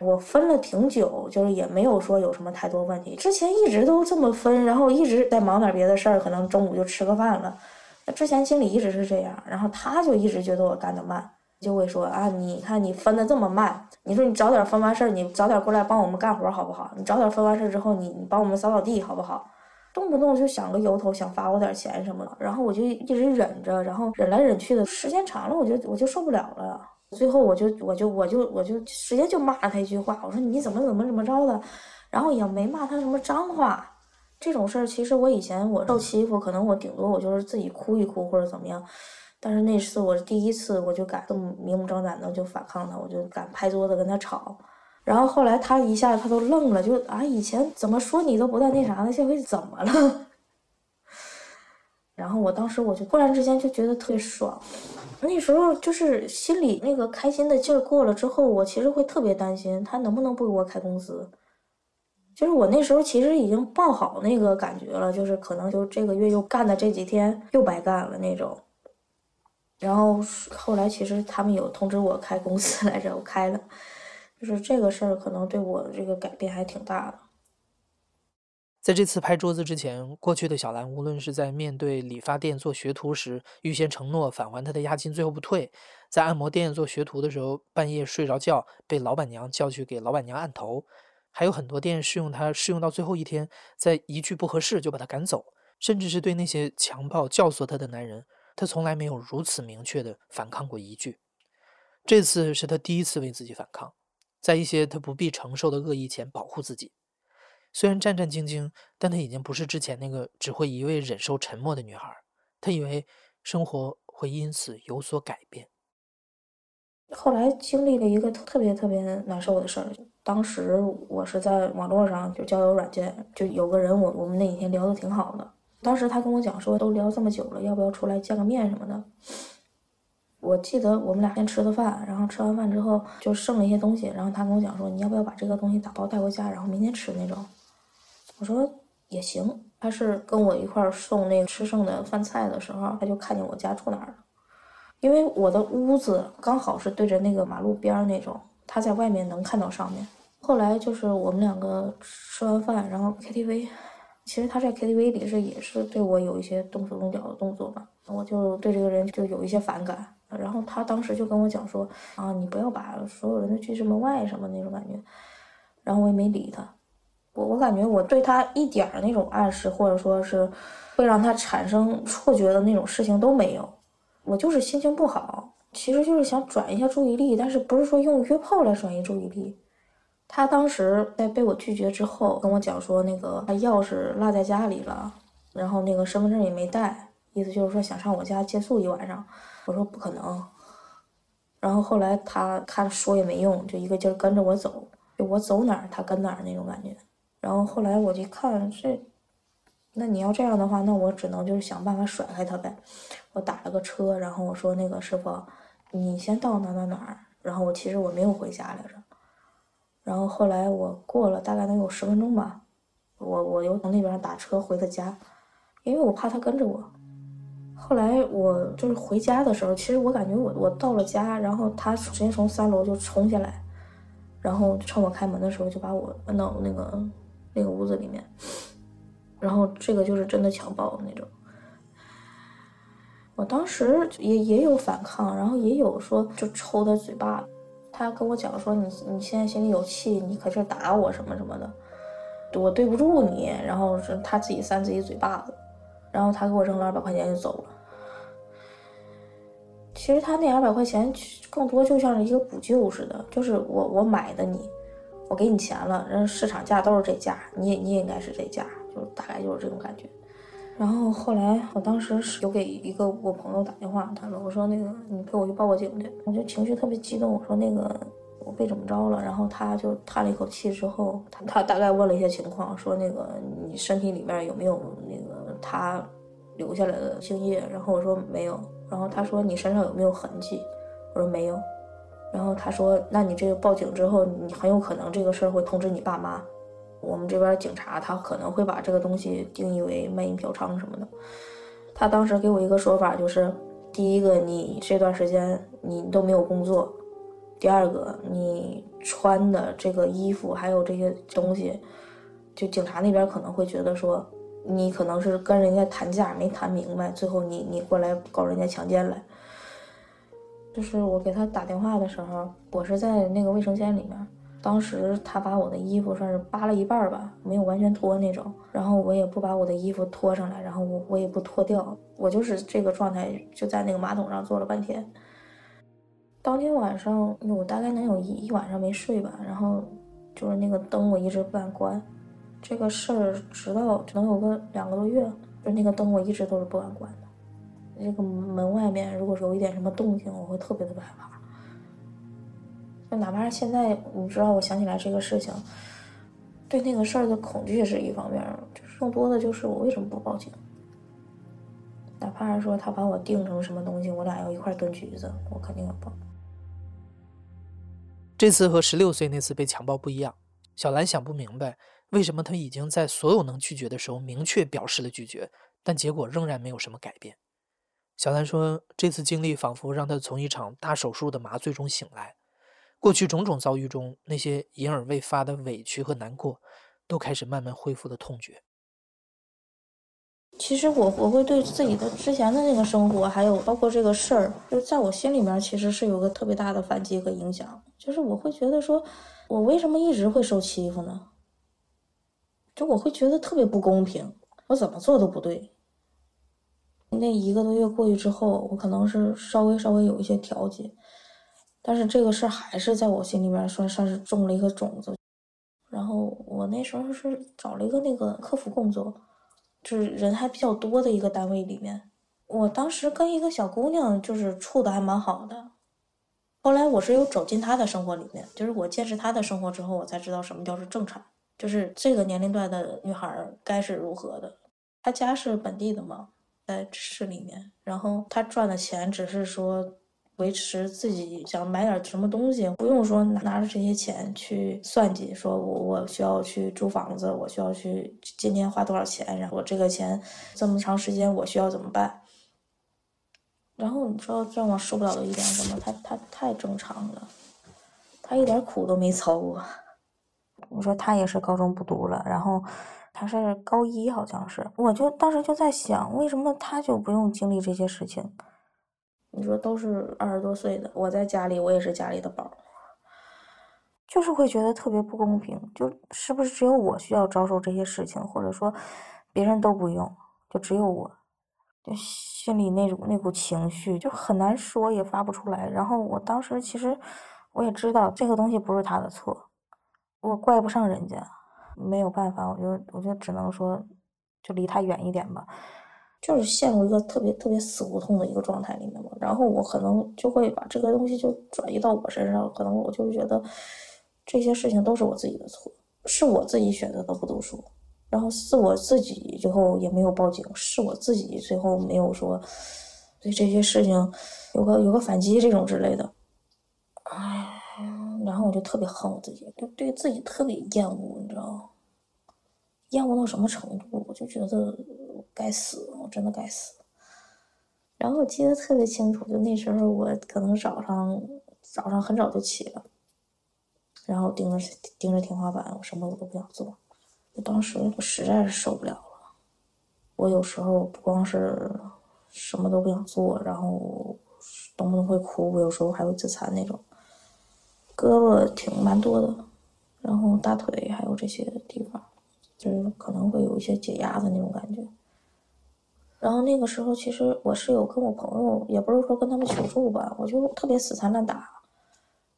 我分了挺久，就是也没有说有什么太多问题。之前一直都这么分，然后一直在忙点别的事儿，可能中午就吃个饭了。那之前经理一直是这样，然后他就一直觉得我干得慢，就会说啊，你看你分的这么慢，你说你早点分完事儿，你早点过来帮我们干活好不好？你早点分完事儿之后，你你帮我们扫扫地好不好？动不动就想个由头，想发我点钱什么的，然后我就一直忍着，然后忍来忍去的时间长了，我就我就受不了了。最后我就我就我就我就直接就骂他一句话，我说你怎么怎么怎么着的，然后也没骂他什么脏话。这种事儿其实我以前我受欺负，可能我顶多我就是自己哭一哭或者怎么样，但是那次我第一次我就敢这么明目张胆的就反抗他，我就敢拍桌子跟他吵。然后后来他一下他都愣了，就啊以前怎么说你都不带那啥的，这回怎么了？然后我当时我就突然之间就觉得特别爽。那时候就是心里那个开心的劲儿过了之后，我其实会特别担心他能不能不给我开工资。就是我那时候其实已经抱好那个感觉了，就是可能就这个月又干的这几天又白干了那种。然后后来其实他们有通知我开公司来着，我开了，就是这个事儿可能对我这个改变还挺大的。在这次拍桌子之前，过去的小兰无论是在面对理发店做学徒时，预先承诺返还她的押金，最后不退；在按摩店做学徒的时候，半夜睡着觉被老板娘叫去给老板娘按头；还有很多店试用她，试用到最后一天，在一句不合适就把她赶走；甚至是对那些强暴教唆她的男人，她从来没有如此明确的反抗过一句。这次是她第一次为自己反抗，在一些她不必承受的恶意前保护自己。虽然战战兢兢，但她已经不是之前那个只会一味忍受沉默的女孩。她以为生活会因此有所改变。后来经历了一个特别特别难受的事儿。当时我是在网络上就交友软件，就有个人，我我们那几天聊的挺好的。当时他跟我讲说，都聊这么久了，要不要出来见个面什么的？我记得我们俩先吃的饭，然后吃完饭之后就剩了一些东西，然后他跟我讲说，你要不要把这个东西打包带回家，然后明天吃那种。我说也行，他是跟我一块儿送那个吃剩的饭菜的时候，他就看见我家住哪儿了，因为我的屋子刚好是对着那个马路边儿那种，他在外面能看到上面。后来就是我们两个吃完饭，然后 KTV，其实他在 KTV 里是也是对我有一些动手动脚的动作吧，我就对这个人就有一些反感。然后他当时就跟我讲说啊，你不要把所有人都拒之门外什么那种感觉，然后我也没理他。我我感觉我对他一点儿那种暗示，或者说是会让他产生错觉的那种事情都没有。我就是心情不好，其实就是想转一下注意力，但是不是说用约炮来转移注意力。他当时在被我拒绝之后，跟我讲说那个他钥匙落在家里了，然后那个身份证也没带，意思就是说想上我家借宿一晚上。我说不可能。然后后来他看说也没用，就一个劲儿跟着我走，就我走哪儿他跟哪儿那种感觉。然后后来我就看这，那你要这样的话，那我只能就是想办法甩开他呗。我打了个车，然后我说那个师傅，你先到哪哪哪儿。然后我其实我没有回家来着。然后后来我过了大概能有十分钟吧，我我又从那边打车回的家，因为我怕他跟着我。后来我就是回家的时候，其实我感觉我我到了家，然后他直接从三楼就冲下来，然后趁我开门的时候就把我摁到那个。那个屋子里面，然后这个就是真的强暴那种。我当时也也有反抗，然后也有说就抽他嘴巴。他跟我讲说：“你你现在心里有气，你可劲打我什么什么的，我对不住你。”然后是他自己扇自己嘴巴子，然后他给我扔了二百块钱就走了。其实他那二百块钱更多就像是一个补救似的，就是我我买的你。我给你钱了，人市场价都是这价，你也你也应该是这价，就大概就是这种感觉。然后后来我当时是有给一个我朋友打电话，他说我说那个你陪我去报个警去，我就情绪特别激动，我说那个我被怎么着了？然后他就叹了一口气之后，他他大概问了一些情况，说那个你身体里面有没有那个他留下来的精液？然后我说没有。然后他说你身上有没有痕迹？我说没有。然后他说：“那你这个报警之后，你很有可能这个事儿会通知你爸妈。我们这边警察他可能会把这个东西定义为卖淫嫖娼什么的。”他当时给我一个说法，就是第一个，你这段时间你都没有工作；第二个，你穿的这个衣服还有这些东西，就警察那边可能会觉得说，你可能是跟人家谈价没谈明白，最后你你过来告人家强奸来。就是我给他打电话的时候，我是在那个卫生间里面。当时他把我的衣服算是扒了一半吧，没有完全脱那种。然后我也不把我的衣服脱上来，然后我我也不脱掉，我就是这个状态，就在那个马桶上坐了半天。当天晚上，我大概能有一一晚上没睡吧。然后就是那个灯我一直不敢关，这个事儿直到能有个两个多月，就那个灯我一直都是不敢关的。这个门外面，如果说有一点什么动静，我会特别特别害怕。就哪怕是现在，你知道，我想起来这个事情，对那个事儿的恐惧是一方面，就是更多的就是我为什么不报警？哪怕是说他把我定成什么东西，我俩要一块蹲局子，我肯定要报。这次和十六岁那次被强暴不一样，小兰想不明白，为什么他已经在所有能拒绝的时候明确表示了拒绝，但结果仍然没有什么改变。小兰说，这次经历仿佛让她从一场大手术的麻醉中醒来，过去种种遭遇中那些隐而未发的委屈和难过，都开始慢慢恢复的痛觉。其实我我会对自己的之前的那个生活，还有包括这个事儿，就在我心里面其实是有个特别大的反击和影响。就是我会觉得说，我为什么一直会受欺负呢？就我会觉得特别不公平，我怎么做都不对。那一个多月过去之后，我可能是稍微稍微有一些调节，但是这个事儿还是在我心里面算算是种了一个种子。然后我那时候是找了一个那个客服工作，就是人还比较多的一个单位里面。我当时跟一个小姑娘就是处的还蛮好的，后来我是有走进她的生活里面，就是我见识她的生活之后，我才知道什么叫是正常，就是这个年龄段的女孩该是如何的。她家是本地的嘛。在市里面，然后他赚的钱只是说维持自己想买点什么东西，不用说拿着这些钱去算计，说我我需要去租房子，我需要去今天花多少钱，然后我这个钱这么长时间我需要怎么办？然后你知道让我受不了的一点什么？他他太正常了，他一点苦都没操过。你说他也是高中不读了，然后。他是高一，好像是，我就当时就在想，为什么他就不用经历这些事情？你说都是二十多岁的，我在家里，我也是家里的宝，就是会觉得特别不公平，就是不是只有我需要遭受这些事情，或者说别人都不用，就只有我，就心里那种那股情绪就很难说，也发不出来。然后我当时其实我也知道这个东西不是他的错，我怪不上人家。没有办法，我就我就只能说，就离他远一点吧。就是陷入一个特别特别死胡同的一个状态里面嘛。然后我可能就会把这个东西就转移到我身上，可能我就是觉得这些事情都是我自己的错，是我自己选择的不读书，然后是我自己最后也没有报警，是我自己最后没有说对这些事情有个有个反击这种之类的。哎。然后我就特别恨我自己，就对自己特别厌恶，你知道吗？厌恶到什么程度？我就觉得该死，我真的该死。然后我记得特别清楚，就那时候我可能早上早上很早就起了，然后盯着盯着天花板，我什么我都不想做。我当时我实在是受不了了。我有时候不光是什么都不想做，然后动不动会哭，我有时候还会自残那种。胳膊挺蛮多的，然后大腿还有这些地方，就是可能会有一些解压的那种感觉。然后那个时候，其实我是有跟我朋友，也不是说跟他们求助吧，我就特别死缠烂打，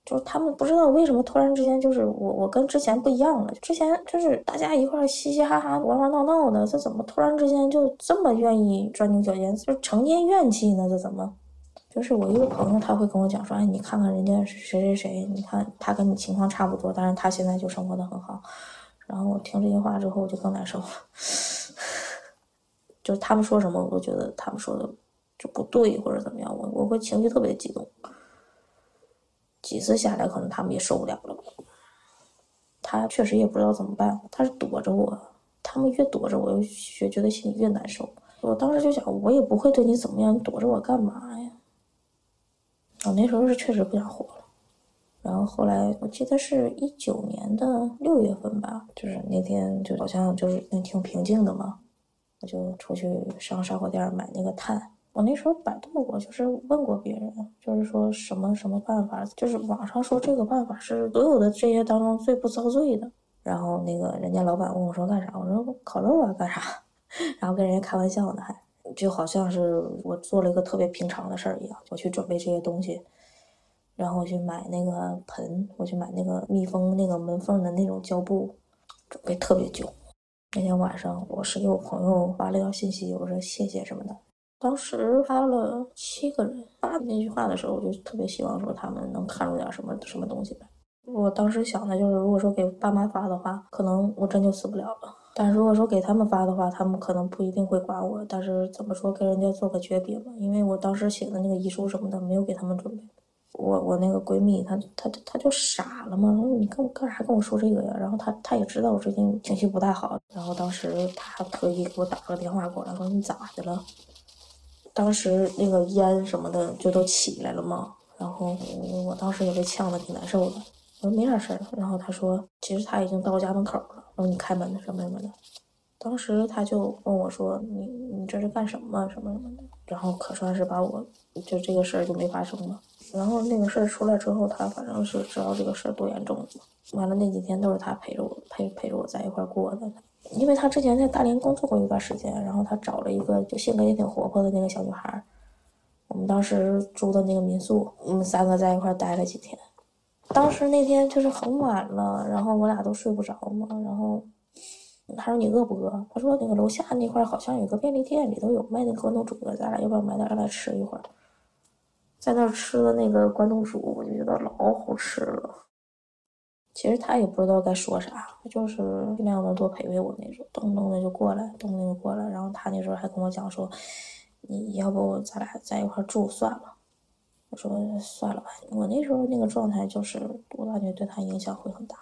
就是他们不知道为什么突然之间就是我我跟之前不一样了，之前就是大家一块嘻嘻哈哈玩玩闹闹的，这怎么突然之间就这么愿意钻牛角尖，就成天怨气呢？这怎么？就是我一个朋友，他会跟我讲说：“哎，你看看人家谁谁谁，你看他跟你情况差不多，但是他现在就生活的很好。”然后我听这些话之后，我就更难受了。就是他们说什么，我都觉得他们说的就不对，或者怎么样，我我会情绪特别激动。几次下来，可能他们也受不了了。他确实也不知道怎么办，他是躲着我，他们越躲着我，越觉得心里越难受。我当时就想，我也不会对你怎么样，你躲着我干嘛呀？我那时候是确实不想活了，然后后来我记得是一九年的六月份吧，就是那天就好像就是挺平静的嘛，我就出去上烧烤店买那个炭。我那时候百度过，就是问过别人，就是说什么什么办法，就是网上说这个办法是所有的这些当中最不遭罪的。然后那个人家老板问我说干啥，我说烤肉啊干啥，然后跟人家开玩笑呢还。就好像是我做了一个特别平常的事儿一样，我去准备这些东西，然后我去买那个盆，我去买那个密封那个门缝的那种胶布，准备特别久。那天晚上，我是给我朋友发了条信息，我说谢谢什么的。当时发了七个人，发那句话的时候，我就特别希望说他们能看出点什么什么东西来。我当时想的就是，如果说给爸妈发的话，可能我真就死不了了。但如果说给他们发的话，他们可能不一定会管我。但是怎么说，跟人家做个诀别嘛？因为我当时写的那个遗书什么的，没有给他们准备。我我那个闺蜜，她她她就傻了嘛，说你跟我干啥跟我说这个呀？然后她她也知道我最近情绪不太好，然后当时她特意给我打了个电话过来，说你咋的了？当时那个烟什么的就都起来了嘛，然后我当时也被呛得挺难受的。我说没啥事儿，然后她说其实他已经到家门口了，然后你开门什么什么的。当时他就问我说：“你你这是干什么什么什么的？”然后可算是把我就这个事儿就没发生了。然后那个事儿出来之后，他反正是知道这个事儿多严重了。完了那几天都是他陪着我陪陪着我在一块过的，因为他之前在大连工作过一段时间，然后他找了一个就性格也挺活泼的那个小女孩。我们当时住的那个民宿，我们三个在一块待了几天。当时那天就是很晚了，然后我俩都睡不着嘛。然后他说：“你饿不饿？”他说：“那个楼下那块好像有个便利店，里头有卖那个关东煮的，咱俩要不要买点来吃一会儿？”在那儿吃的那个关东煮，我就觉得老好吃了。其实他也不知道该说啥，就是尽量能多陪陪我那种，动不动的就过来，动不动就过来。然后他那时候还跟我讲说：“你要不咱俩在一块住算了。”我说算了吧，我那时候那个状态就是，我感觉对他影响会很大。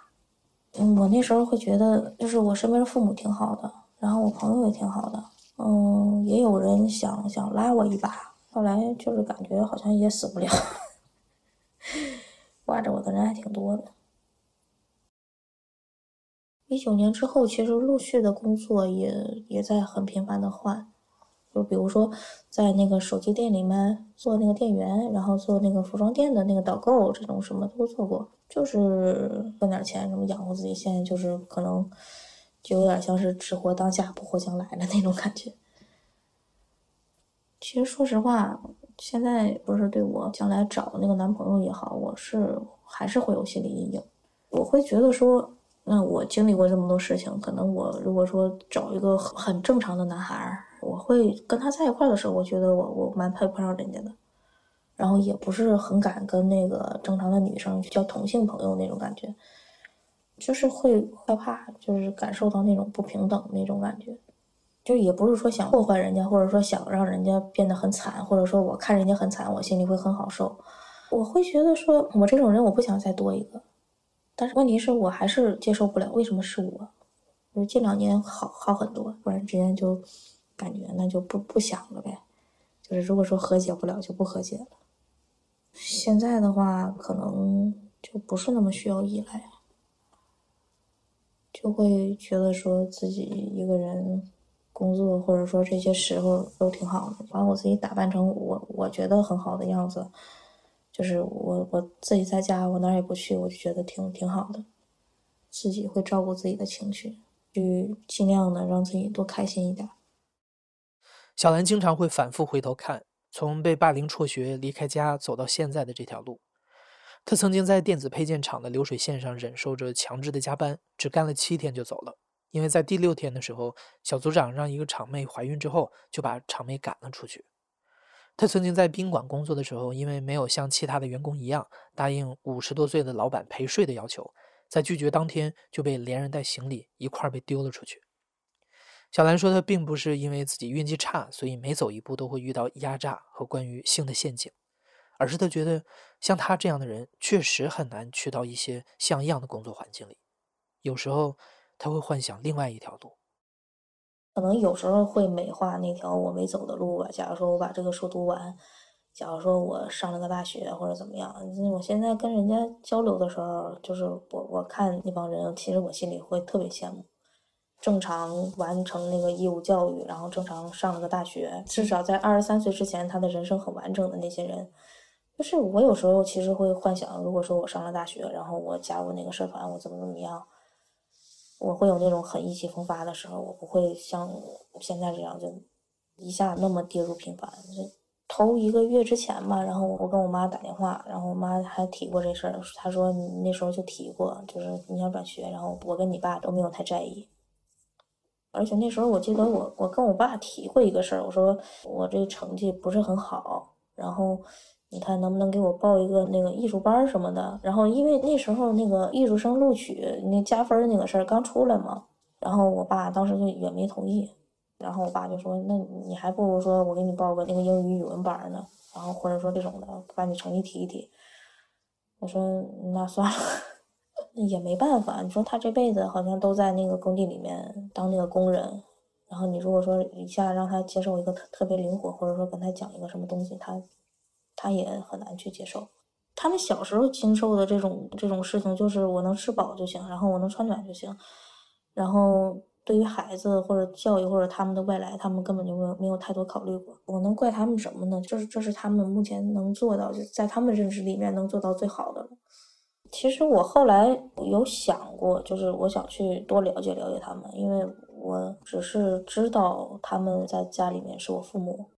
嗯，我那时候会觉得，就是我身边的父母挺好的，然后我朋友也挺好的，嗯，也有人想想拉我一把，后来就是感觉好像也死不了，挂着我的人还挺多的。一九年之后，其实陆续的工作也也在很频繁的换。就比如说，在那个手机店里面做那个店员，然后做那个服装店的那个导购，这种什么都做过，就是赚点钱，什么养活自己。现在就是可能，就有点像是只活当下不活将来的那种感觉。其实说实话，现在不是对我将来找那个男朋友也好，我是还是会有心理阴影。我会觉得说，那我经历过这么多事情，可能我如果说找一个很正常的男孩儿。我会跟他在一块的时候，我觉得我我蛮配不上人家的，然后也不是很敢跟那个正常的女生交同性朋友那种感觉，就是会害怕，就是感受到那种不平等那种感觉，就也不是说想破坏人家，或者说想让人家变得很惨，或者说我看人家很惨，我心里会很好受，我会觉得说我这种人我不想再多一个，但是问题是我还是接受不了，为什么是我？就是近两年好好很多，突然之间就。感觉那就不不想了呗，就是如果说和解不了就不和解了。现在的话可能就不是那么需要依赖，就会觉得说自己一个人工作或者说这些时候都挺好的，把我自己打扮成我我觉得很好的样子，就是我我自己在家我哪儿也不去，我就觉得挺挺好的，自己会照顾自己的情绪，去尽量的让自己多开心一点。小兰经常会反复回头看，从被霸凌辍学、离开家走到现在的这条路。她曾经在电子配件厂的流水线上忍受着强制的加班，只干了七天就走了。因为在第六天的时候，小组长让一个厂妹怀孕之后，就把厂妹赶了出去。她曾经在宾馆工作的时候，因为没有像其他的员工一样答应五十多岁的老板陪睡的要求，在拒绝当天就被连人带行李一块被丢了出去。小兰说：“她并不是因为自己运气差，所以每走一步都会遇到压榨和关于性的陷阱，而是她觉得像她这样的人确实很难去到一些像样的工作环境里。有时候，她会幻想另外一条路，可能有时候会美化那条我没走的路吧。假如说我把这个书读完，假如说我上了个大学或者怎么样，我现在跟人家交流的时候，就是我我看那帮人，其实我心里会特别羡慕。”正常完成那个义务教育，然后正常上了个大学，至少在二十三岁之前，他的人生很完整的那些人，就是我有时候其实会幻想，如果说我上了大学，然后我加入那个社团，我怎么怎么样，我会有那种很意气风发的时候，我不会像现在这样就一下那么跌入平凡。头一个月之前吧，然后我跟我妈打电话，然后我妈还提过这事儿，她说你那时候就提过，就是你想转学，然后我跟你爸都没有太在意。而且那时候我记得我我跟我爸提过一个事儿，我说我这成绩不是很好，然后你看能不能给我报一个那个艺术班什么的。然后因为那时候那个艺术生录取那加分那个事儿刚出来嘛，然后我爸当时就也没同意。然后我爸就说：“那你还不如说我给你报个那个英语语文班呢，然后或者说这种的把你成绩提一提。”我说：“那算了。”也没办法，你说他这辈子好像都在那个工地里面当那个工人，然后你如果说一下让他接受一个特特别灵活，或者说跟他讲一个什么东西，他他也很难去接受。他们小时候经受的这种这种事情，就是我能吃饱就行，然后我能穿暖就行，然后。对于孩子或者教育或者他们的未来，他们根本就没有没有太多考虑过。我能怪他们什么呢？就是这是他们目前能做到，就在他们认知里面能做到最好的了。其实我后来有想过，就是我想去多了解了解他们，因为我只是知道他们在家里面是我父母。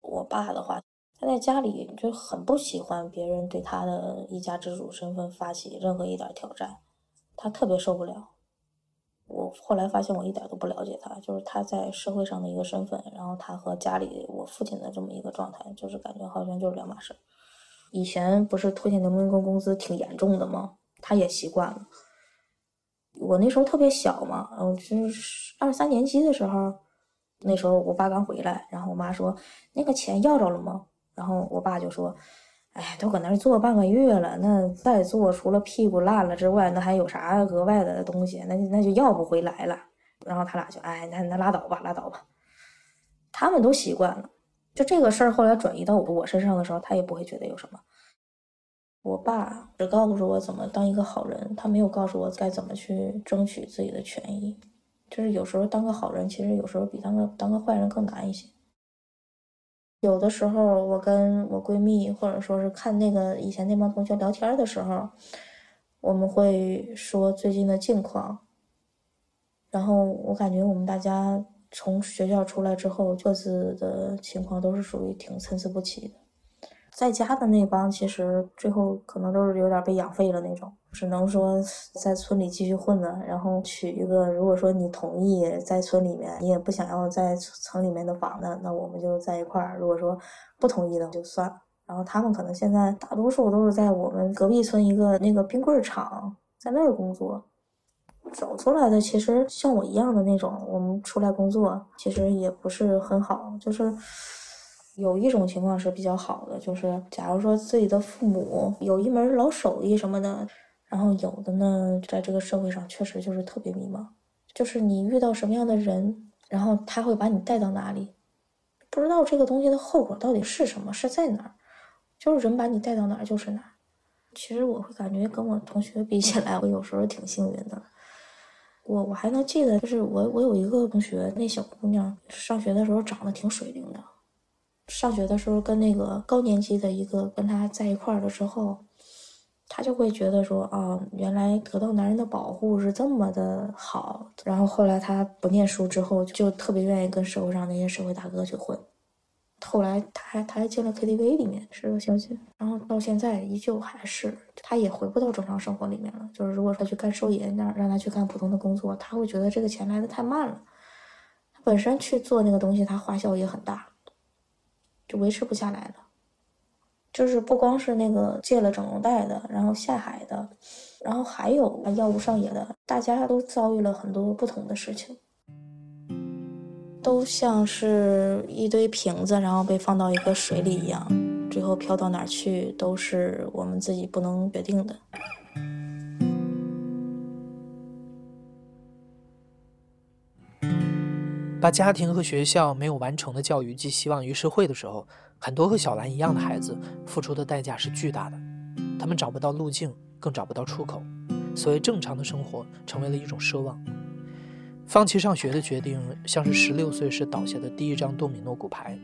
我爸的话，他在家里就很不喜欢别人对他的一家之主身份发起任何一点挑战，他特别受不了。我后来发现，我一点都不了解他，就是他在社会上的一个身份，然后他和家里我父亲的这么一个状态，就是感觉好像就是两码事。以前不是拖欠农民工工资挺严重的吗？他也习惯了。我那时候特别小嘛，嗯，就是二三年级的时候，那时候我爸刚回来，然后我妈说那个钱要着了吗？然后我爸就说。哎，都搁那儿坐半个月了，那再坐除了屁股烂了之外，那还有啥额外的东西？那那就要不回来了。然后他俩就哎，那那拉倒吧，拉倒吧。他们都习惯了，就这个事儿后来转移到我身上的时候，他也不会觉得有什么。我爸只告诉我怎么当一个好人，他没有告诉我该怎么去争取自己的权益。就是有时候当个好人，其实有时候比当个当个坏人更难一些。有的时候，我跟我闺蜜，或者说是看那个以前那帮同学聊天的时候，我们会说最近的近况。然后我感觉我们大家从学校出来之后，各自的情况都是属于挺参差不齐的。在家的那帮，其实最后可能都是有点被养废了那种。只能说在村里继续混了，然后娶一个。如果说你同意在村里面，你也不想要在城里面的房子，那我们就在一块儿。如果说不同意的就算了。然后他们可能现在大多数都是在我们隔壁村一个那个冰棍厂，在那儿工作。走出来的其实像我一样的那种，我们出来工作其实也不是很好。就是有一种情况是比较好的，就是假如说自己的父母有一门老手艺什么的。然后有的呢，在这个社会上确实就是特别迷茫，就是你遇到什么样的人，然后他会把你带到哪里，不知道这个东西的后果到底是什么，是在哪儿，就是人把你带到哪儿就是哪儿。其实我会感觉跟我同学比起来，我有时候挺幸运的。我我还能记得，就是我我有一个同学，那小姑娘上学的时候长得挺水灵的，上学的时候跟那个高年级的一个跟她在一块儿了之后。她就会觉得说啊，原来得到男人的保护是这么的好。然后后来她不念书之后，就特别愿意跟社会上那些社会大哥去混。后来他还他还进了 KTV 里面是个小姐，然后到现在依旧还是，他也回不到正常生活里面了。就是如果他去干收银，让让他去干普通的工作，他会觉得这个钱来的太慢了。他本身去做那个东西，他花销也很大，就维持不下来了。就是不光是那个借了整容贷的，然后下海的，然后还有药物上瘾的，大家都遭遇了很多不同的事情，都像是一堆瓶子，然后被放到一个水里一样，最后飘到哪儿去都是我们自己不能决定的。把家庭和学校没有完成的教育寄希望于社会的时候。很多和小兰一样的孩子付出的代价是巨大的，他们找不到路径，更找不到出口，所谓正常的生活成为了一种奢望。放弃上学的决定，像是十六岁时倒下的第一张多米诺骨牌。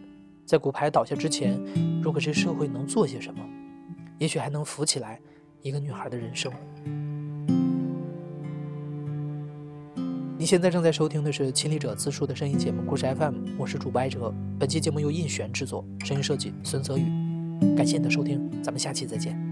在骨牌倒下之前，如果这社会能做些什么，也许还能扶起来一个女孩的人生。你现在正在收听的是《亲历者自述》的声音节目《故事 FM》，我是主播艾哲。本期节目由印璇制作，声音设计孙泽宇。感谢你的收听，咱们下期再见。